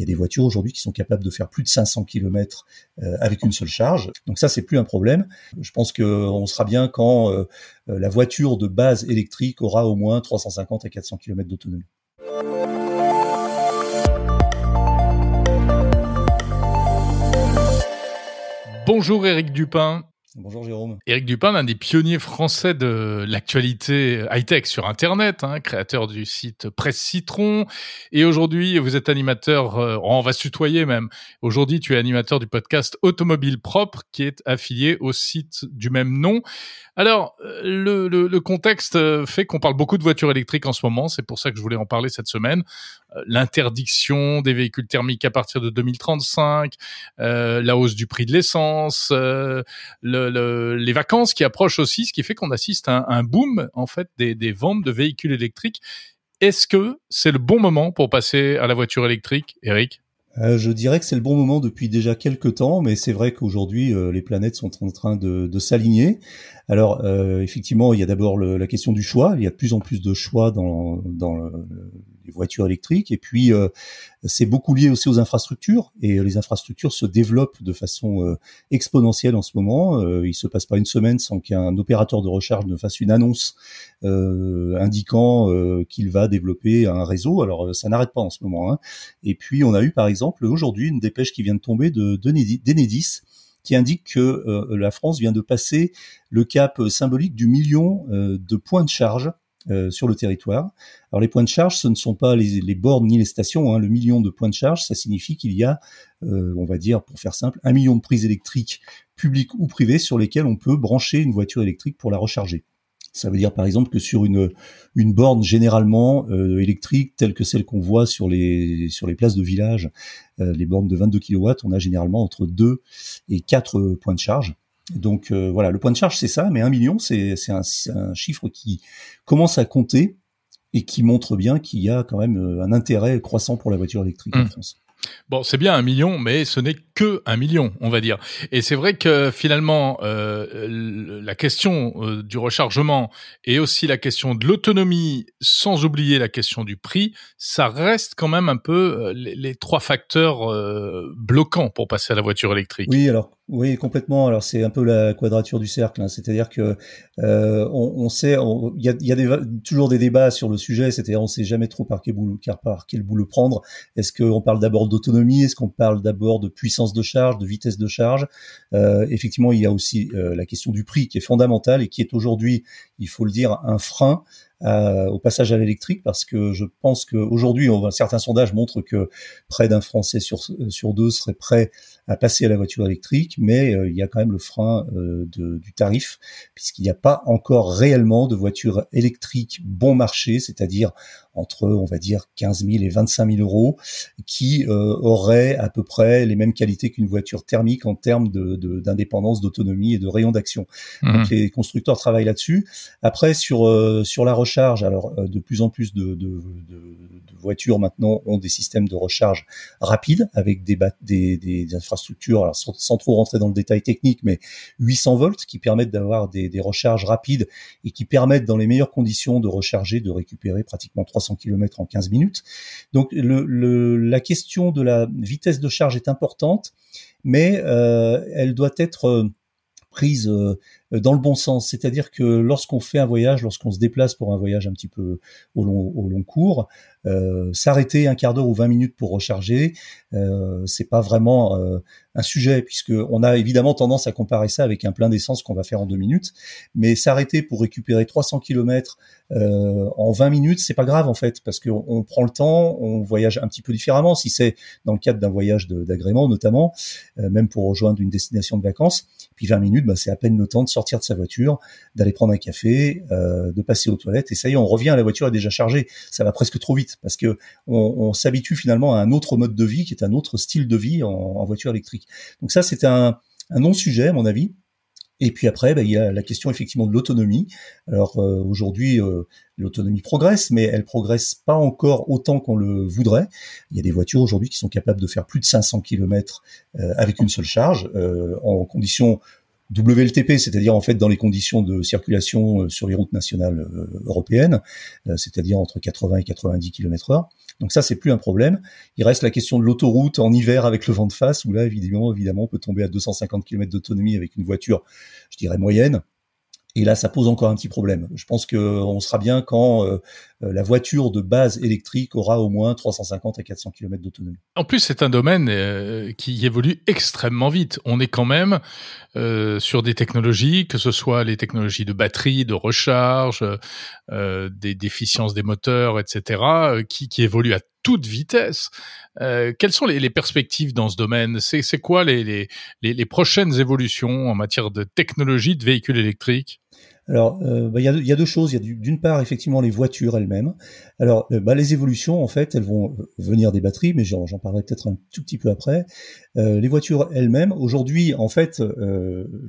Il y a des voitures aujourd'hui qui sont capables de faire plus de 500 km avec une seule charge. Donc ça, c'est plus un problème. Je pense qu'on sera bien quand la voiture de base électrique aura au moins 350 à 400 km d'autonomie. Bonjour Eric Dupin. Bonjour Jérôme. Éric Dupin, un des pionniers français de l'actualité high-tech sur Internet, hein, créateur du site Presse Citron. Et aujourd'hui, vous êtes animateur, euh, on va se tutoyer même. Aujourd'hui, tu es animateur du podcast Automobile Propre, qui est affilié au site du même nom. Alors, euh, le, contexte euh, fait qu'on parle beaucoup de voitures électriques en ce moment. C'est pour ça que je voulais en parler cette semaine. L'interdiction des véhicules thermiques à partir de 2035, euh, la hausse du prix de l'essence, le les vacances qui approchent aussi, ce qui fait qu'on assiste à un, boom en fait des, ventes de véhicules électriques. Est-ce que c'est le bon moment pour passer à la voiture électrique, Eric? Euh, je dirais que c'est le bon moment depuis déjà quelques temps, mais c'est vrai qu'aujourd'hui euh, les planètes sont en train de, de s'aligner. Alors euh, effectivement, il y a d'abord la question du choix. Il y a de plus en plus de choix dans, dans le, voitures électriques. Et puis, euh, c'est beaucoup lié aussi aux infrastructures. Et les infrastructures se développent de façon euh, exponentielle en ce moment. Euh, il se passe pas une semaine sans qu'un opérateur de recharge ne fasse une annonce indiquant qu'il va développer un réseau. Alors, ça n'arrête pas en ce moment. Hein. Et puis, on a eu par exemple aujourd'hui une dépêche qui vient de tomber de d'Enedis qui indique que la France vient de passer le cap symbolique du million de points de charge euh, sur le territoire. Alors les points de charge, ce ne sont pas les, les bornes ni les stations. Hein. Le million de points de charge, ça signifie qu'il y a, euh, on va dire pour faire simple, un million de prises électriques publiques ou privées sur lesquelles on peut brancher une voiture électrique pour la recharger. Ça veut dire par exemple que sur une, borne généralement euh, électrique telle que celle qu'on voit sur les, sur les places de village, les bornes de 22 kW, on a généralement entre 2 et 4 points de charge. Donc euh, voilà, le point de charge c'est ça, mais un million c'est un, un, chiffre qui commence à compter et qui montre bien qu'il y a quand même euh, un intérêt croissant pour la voiture électrique en mmh. France. Bon, c'est bien un million, mais ce n'est que un million, on va dire. Et c'est vrai que finalement, euh, la question euh, du rechargement et aussi la question de l'autonomie, sans oublier la question du prix, ça reste quand même un peu les, les trois facteurs euh, bloquants pour passer à la voiture électrique. Oui, alors oui, complètement. Alors c'est un peu la quadrature du cercle, hein. c'est-à-dire que euh, on, on, sait, il y a, y a des, toujours des débats sur le sujet, c'est-à-dire on sait jamais trop par quel bout, par quel bout le prendre. Est-ce qu'on parle d'abord d'autonomie? Est-ce qu'on parle d'abord de puissance de charge, de vitesse de charge? Euh, Effectivement, il y a aussi euh, la question du prix qui est fondamentale et qui est aujourd'hui, il faut le dire, un frein au passage à l'électrique parce que je pense qu'aujourd'hui, certains sondages montrent que près d'un Français sur, sur deux serait prêt à passer à la voiture électrique, mais euh, il y a quand même le frein euh, de, du tarif puisqu'il n'y a pas encore réellement de voitures électriques bon marché, c'est-à-dire entre, on va dire, 15 000 et 25 000 euros, qui euh, auraient à peu près les mêmes qualités qu'une voiture thermique en termes d'indépendance, de, d'autonomie et de rayon d'action. Mmh. Donc les constructeurs travaillent là-dessus. Après, sur sur la alors de plus en plus de, voitures maintenant ont des systèmes de recharge rapide avec des, infrastructures, sans, trop rentrer dans le détail technique, mais 800 volts qui permettent d'avoir des, recharges rapides et qui permettent dans les meilleures conditions de recharger, de récupérer pratiquement 300 km en 15 minutes. Donc la question de la vitesse de charge est importante, mais euh, elle doit être euh, prise euh, dans le bon sens. C'est-à-dire que lorsqu'on fait un voyage, lorsqu'on se déplace pour un voyage un petit peu au long, au long cours, euh, s'arrêter un quart d'heure ou 20 minutes pour recharger, euh, c'est pas vraiment euh, un sujet puisque on a évidemment tendance à comparer ça avec un plein d'essence qu'on va faire en deux minutes, mais s'arrêter pour récupérer 300 km euh, en 20 minutes, c'est pas grave en fait parce qu'on on prend le temps, on voyage un petit peu différemment si c'est dans le cadre d'un voyage d'agrément notamment, même pour rejoindre une destination de vacances. Puis 20 minutes, bah, c'est à peine le temps de sortir de sa voiture, d'aller prendre un café, de passer aux toilettes et ça y est, on revient, la voiture est déjà chargée. Ça va presque trop vite parce que on, s'habitue finalement à un autre mode de vie qui est un autre style de vie en, voiture électrique. Donc ça, c'est un, non-sujet à mon avis. Et puis après, bah, il y a la question effectivement de l'autonomie. Alors euh, aujourd'hui, euh, l'autonomie progresse, mais elle progresse pas encore autant qu'on le voudrait. Il y a des voitures aujourd'hui qui sont capables de faire plus de 500 km euh, avec une seule charge, en conditions WLTP, c'est-à-dire en fait dans les conditions de circulation sur les routes nationales européennes, c'est-à-dire entre 80 et 90 km/h. Donc ça, c'est plus un problème. Il reste la question de l'autoroute en hiver avec le vent de face, où là, évidemment, évidemment, on peut tomber à 250 km d'autonomie avec une voiture, je dirais moyenne. Et là, ça pose encore un petit problème. Je pense qu'on sera bien quand euh, euh, la voiture de base électrique aura au moins 350 à 400 km d'autonomie. En plus, c'est un domaine euh, qui évolue extrêmement vite. On est quand même sur des technologies, que ce soit les technologies de batterie, de recharge, des déficiences des moteurs, etc., qui, qui évoluent à toute vitesse. quelles sont les, perspectives dans ce domaine? C'est quoi les, prochaines évolutions en matière de technologie de véhicules électriques? Alors, euh, bah, il y, a, deux choses. Il y a d'une part effectivement les voitures elles-mêmes. Alors, euh, bah, les évolutions, en fait, elles vont euh, venir des batteries, mais j'en parlerai peut-être un tout petit peu après. Les voitures elles-mêmes, aujourd'hui, en fait,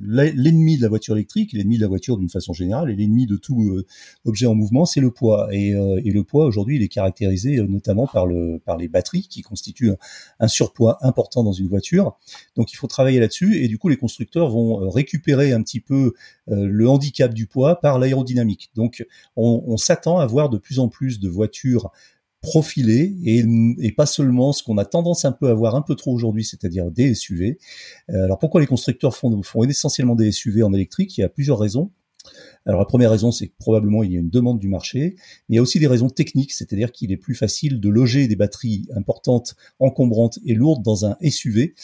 l'ennemi de la voiture électrique, l'ennemi de la voiture d'une façon générale, et l'ennemi de tout objet en mouvement, c'est le poids. Et, et le poids aujourd'hui, il est caractérisé notamment par le par les batteries, qui constituent un, surpoids important dans une voiture. Donc, il faut travailler là-dessus. Et du coup, les constructeurs vont récupérer un petit peu le handicap du poids par l'aérodynamique. Donc on, s'attend à voir de plus en plus de voitures profilées et, pas seulement ce qu'on a tendance un peu à voir un peu trop aujourd'hui, c'est-à-dire des SUV. Euh, alors pourquoi les constructeurs font, font essentiellement des SUV en électrique? Il y a plusieurs raisons. Alors la première raison, c'est que probablement il y a une demande du marché, mais il y a aussi des raisons techniques, c'est-à-dire qu'il est plus facile de loger des batteries importantes, encombrantes et lourdes dans un SUV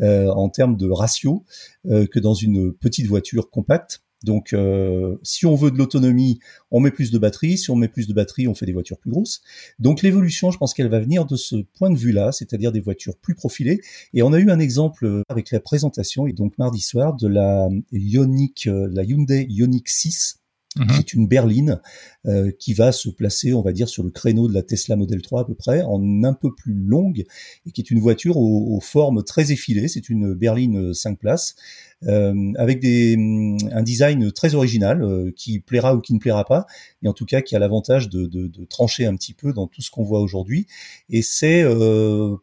euh, en termes de ratio euh, que dans une petite voiture compacte. Donc, euh, si on veut de l'autonomie, on met plus de batterie. Si on met plus de batterie, on fait des voitures plus grosses. Donc, l'évolution, je pense qu'elle va venir de ce point de vue-là, c'est-à-dire des voitures plus profilées. Et on a eu un exemple avec la présentation, et donc mardi soir, de la Ioniq, euh, la Hyundai Ioniq 6, mhm. qui est une berline euh, qui va se placer, on va dire, sur le créneau de la Tesla Model 3 à peu près, en un peu plus longue, et qui est une voiture aux, aux formes très effilées. C'est une berline 5 places euh, avec des, mm, un design très original euh, qui plaira ou qui ne plaira pas, et en tout cas qui a l'avantage de, de, de, trancher un petit peu dans tout ce qu'on voit aujourd'hui. Et c'est euh,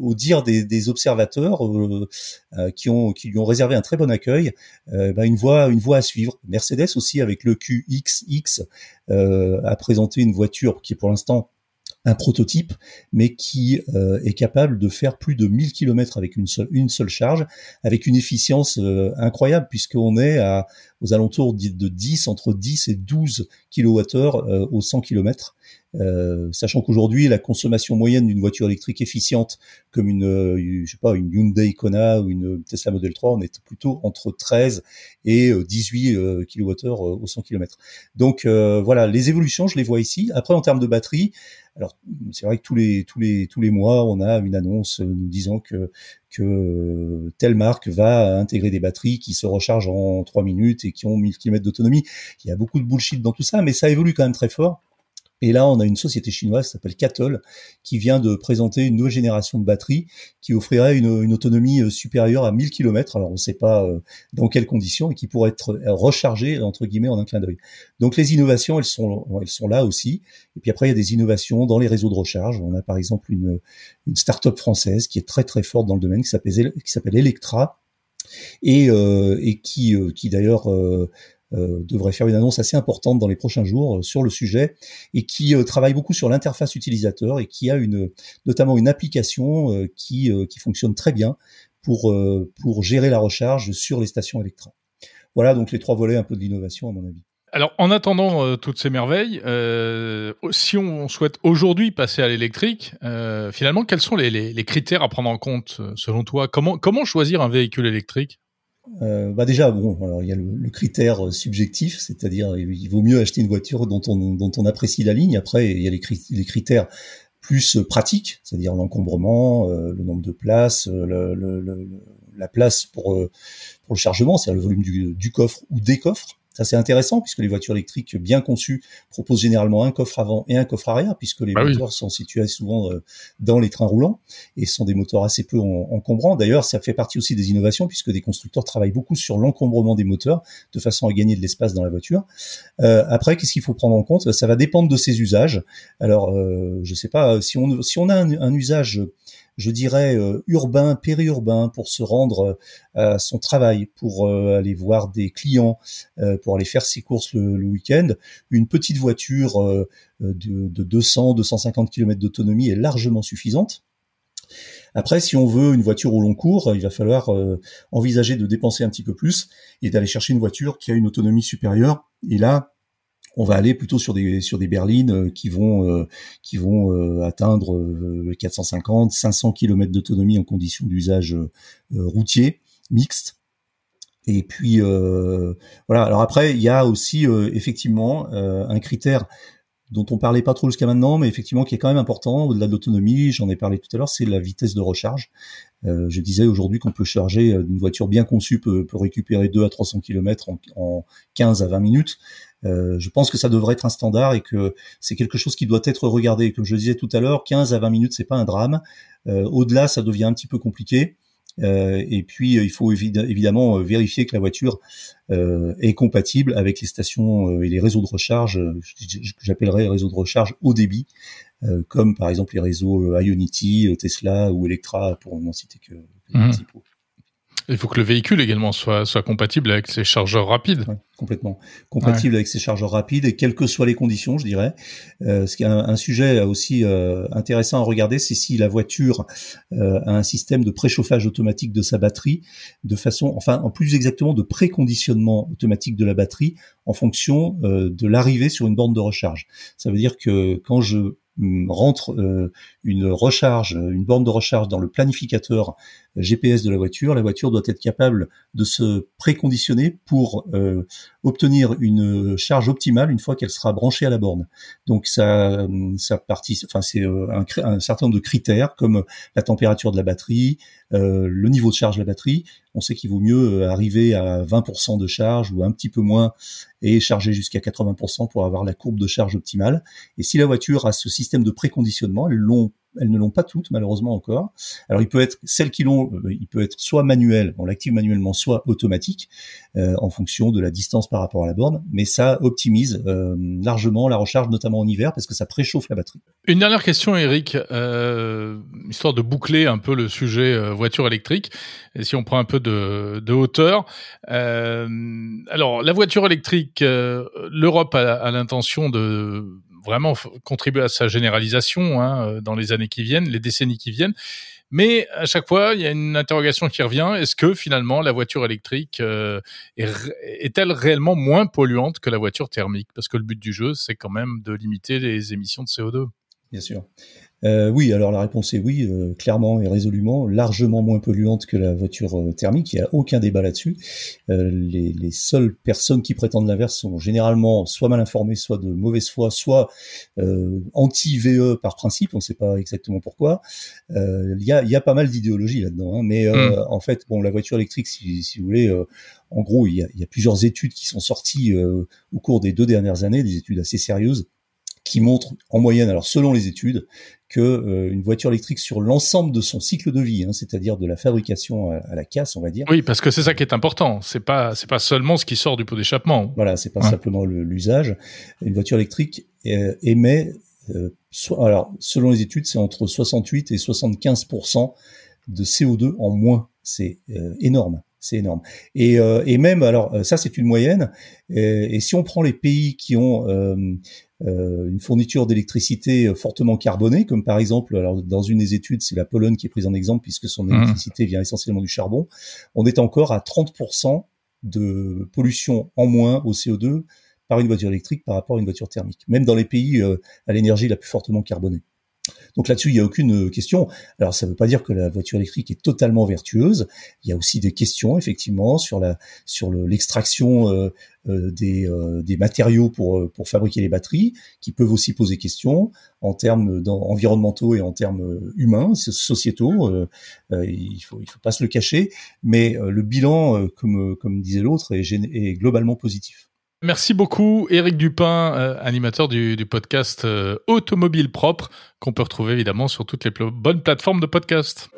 au dire des, des observateurs euh, qui ont qui lui ont réservé un très bon accueil, bah une voie une voie à suivre. Mercedes aussi avec le QXX a présenté une voiture qui est pour l'instant un prototype, mais qui euh, est capable de faire plus de 1000 km avec une seule, charge, avec une efficience euh, incroyable, puisqu'on est aux alentours de 10, entre 10 et 12 kWh euh, au 100 km. Sachant qu'aujourd'hui la consommation moyenne d'une voiture électrique efficiente comme une, euh, je sais pas, une Hyundai Kona ou une Tesla Model 3, on est plutôt entre 13 et 18 kWh au 100 km. Donc voilà, les évolutions, je les vois ici. Après, en termes de batterie, alors c'est vrai que tous les mois, on a une annonce nous disant que que telle marque va intégrer des batteries qui se rechargent en 3 minutes et qui ont 1000 km d'autonomie. Il y a beaucoup de bullshit dans tout ça, mais ça évolue quand même très fort. Et là, on a une société chinoise qui s'appelle Cattle, qui vient de présenter une nouvelle génération de batteries qui offrirait une, autonomie euh, supérieure à 1000 km. Alors, on ne sait pas euh, dans quelles conditions et qui pourrait être euh, rechargée, entre guillemets, en un clin d'œil. Donc, les innovations, elles sont, elles sont là aussi. Et puis après, il y a des innovations dans les réseaux de recharge. On a par exemple une, une start-up française qui est très très forte dans le domaine, qui s'appelle, Electra, et, euh, et qui, qui d'ailleurs euh, devrait faire une annonce assez importante dans les prochains jours euh, sur le sujet et qui euh, travaille beaucoup sur l'interface utilisateur et qui a une notamment une application qui qui fonctionne très bien pour pour gérer la recharge sur les stations électriques. Voilà donc les trois volets un peu d'innovation à mon avis. Alors, en attendant toutes ces merveilles, euh, si on souhaite aujourd'hui passer à l'électrique, euh, finalement, quels sont les, les, les, critères à prendre en compte selon toi? Comment comment choisir un véhicule électrique? Euh, bah déjà, bon, alors il y a le, critère euh, subjectif, c'est-à-dire il vaut mieux acheter une voiture dont on, dont on apprécie la ligne. Après, il y a les, critères plus pratiques, c'est-à-dire l'encombrement, euh, le nombre de places, la place pour, pour le chargement, c'est-à-dire le volume du coffre ou des coffres. Ça c'est intéressant puisque les voitures électriques bien conçues proposent généralement un coffre avant et un coffre arrière puisque les bah moteurs sont situés souvent euh, dans les trains roulants et sont des moteurs assez peu encombrants. D'ailleurs, ça fait partie aussi des innovations puisque des constructeurs travaillent beaucoup sur l'encombrement des moteurs de façon à gagner de l'espace dans la voiture. Euh, après, qu'est-ce qu'il faut prendre en compte? Ça va dépendre de ses usages. Alors, euh, je sais pas si on si on a un, un usage je dirais, urbain, périurbain, pour se rendre à son travail, pour aller voir des clients, pour aller faire ses courses le, week-end, une petite voiture de, de 200, 250 km d'autonomie est largement suffisante. Après, si on veut une voiture au long cours, il va falloir euh, envisager de dépenser un petit peu plus et d'aller chercher une voiture qui a une autonomie supérieure. Et là, on va aller plutôt sur des sur des berlines euh, qui vont euh, vont atteindre 450 500 km d'autonomie en conditions d'usage routier mixte et puis voilà alors après il y a aussi effectivement un critère dont on parlait pas trop jusqu'à maintenant, mais effectivement qui est quand même important au-delà de l'autonomie, j'en ai parlé tout à l'heure, c'est la vitesse de recharge. Euh, je disais aujourd'hui qu'on peut charger euh, une voiture bien conçue peut, récupérer 2 à 300 km en, en 15 à 20 minutes. Euh, je pense que ça devrait être un standard et que c'est quelque chose qui doit être regardé. Comme je disais tout à l'heure, 15 à 20 minutes, c'est pas un drame. Au-delà, ça devient un petit peu compliqué. Et puis, il faut évidemment vérifier que la voiture est compatible avec les stations et les réseaux de recharge, que j'appellerais réseaux de recharge haut débit, comme par exemple les réseaux Ionity, Tesla ou Electra, pour n'en citer que, les mmh. principaux. Il faut que le véhicule également soit, soit compatible avec ses chargeurs rapides. complètement. Compatible avec ses chargeurs rapides et quelles que soient les conditions, je dirais. Euh, ce qui est un, sujet aussi euh, intéressant à regarder, c'est si la voiture euh, a un système de préchauffage automatique de sa batterie, de façon, enfin, en plus exactement de préconditionnement automatique de la batterie en fonction euh, de l'arrivée sur une borne de recharge. Ça veut dire que quand je rentre euh, une recharge, une borne de recharge dans le planificateur GPS de la voiture, la voiture doit être capable de se préconditionner pour euh, obtenir une charge optimale une fois qu'elle sera branchée à la borne. Donc ça, ça partie, enfin c'est euh, un, certain nombre de critères comme la température de la batterie, le niveau de charge de la batterie. On sait qu'il vaut mieux arriver à 20% de charge ou un petit peu moins et charger jusqu'à 80% pour avoir la courbe de charge optimale. Et si la voiture a ce système de préconditionnement, elles l'ont elles ne l'ont pas toutes malheureusement encore. Alors il peut être celles qui l'ont, euh, il peut être soit manuel, on l'active manuellement, soit automatique euh, en fonction de la distance par rapport à la borne. Mais ça optimise euh, largement la recharge, notamment en hiver, parce que ça préchauffe la batterie. Une dernière question, Eric, histoire de boucler un peu le sujet voiture électrique. Et si on prend un peu de, de hauteur, alors la voiture électrique, l'Europe a l'intention de vraiment contribuer à sa généralisation hein, euh, dans les années qui viennent, les décennies qui viennent. Mais à chaque fois, il y a une interrogation qui revient. Est-ce que finalement la voiture électrique euh, est-elle réellement moins polluante que la voiture thermique? Parce que le but du jeu, c'est quand même de limiter les émissions de CO2. Bien sûr. Euh, oui, alors la réponse est oui, euh, clairement et résolument, largement moins polluante que la voiture euh, thermique, il n'y a aucun débat là-dessus. Euh, les, les, seules personnes qui prétendent l'inverse sont généralement soit mal informées, soit de mauvaise foi, soit anti-VE par principe, on ne sait pas exactement pourquoi. Il y a, y, a, pas mal d'idéologie là-dedans, hein, mais hmm. en fait, bon, la voiture électrique, si, si vous voulez, en gros, il y, a, y a, plusieurs études qui sont sorties au cours des deux dernières années, des études assez sérieuses qui montrent en moyenne, alors selon les études, que euh, une voiture électrique sur l'ensemble de son cycle de vie, hein, c'est-à-dire de la fabrication à, la casse, on va dire. Oui, parce que c'est ça qui est important. C'est pas c'est pas seulement ce qui sort du pot d'échappement. Voilà, c'est pas simplement l'usage. Une voiture électrique euh, émet, euh, alors selon les études, c'est entre 68 et 75% de CO2 en moins. C'est énorme. C'est énorme. Et, et, même, alors ça c'est une moyenne. Et, et, si on prend les pays qui ont euh, une fourniture d'électricité fortement carbonée, comme par exemple, alors dans une des études, c'est la Pologne qui est prise en exemple puisque son mmh. électricité vient essentiellement du charbon. On est encore à 30% de pollution en moins au CO2 par une voiture électrique par rapport à une voiture thermique, même dans les pays euh, à l'énergie la plus fortement carbonée. Donc là-dessus, il n'y a aucune question. Alors ça ne veut pas dire que la voiture électrique est totalement vertueuse. Il y a aussi des questions effectivement sur la sur l'extraction euh, euh, des, euh, des matériaux pour pour fabriquer les batteries, qui peuvent aussi poser question en termes environnementaux et en termes humains, sociétaux. il faut il faut pas se le cacher, mais le bilan, comme comme disait l'autre, est, est globalement positif. Merci beaucoup, Eric Dupin, euh, animateur du, podcast euh, Automobile Propre, qu'on peut retrouver évidemment sur toutes les bonnes plateformes de podcast.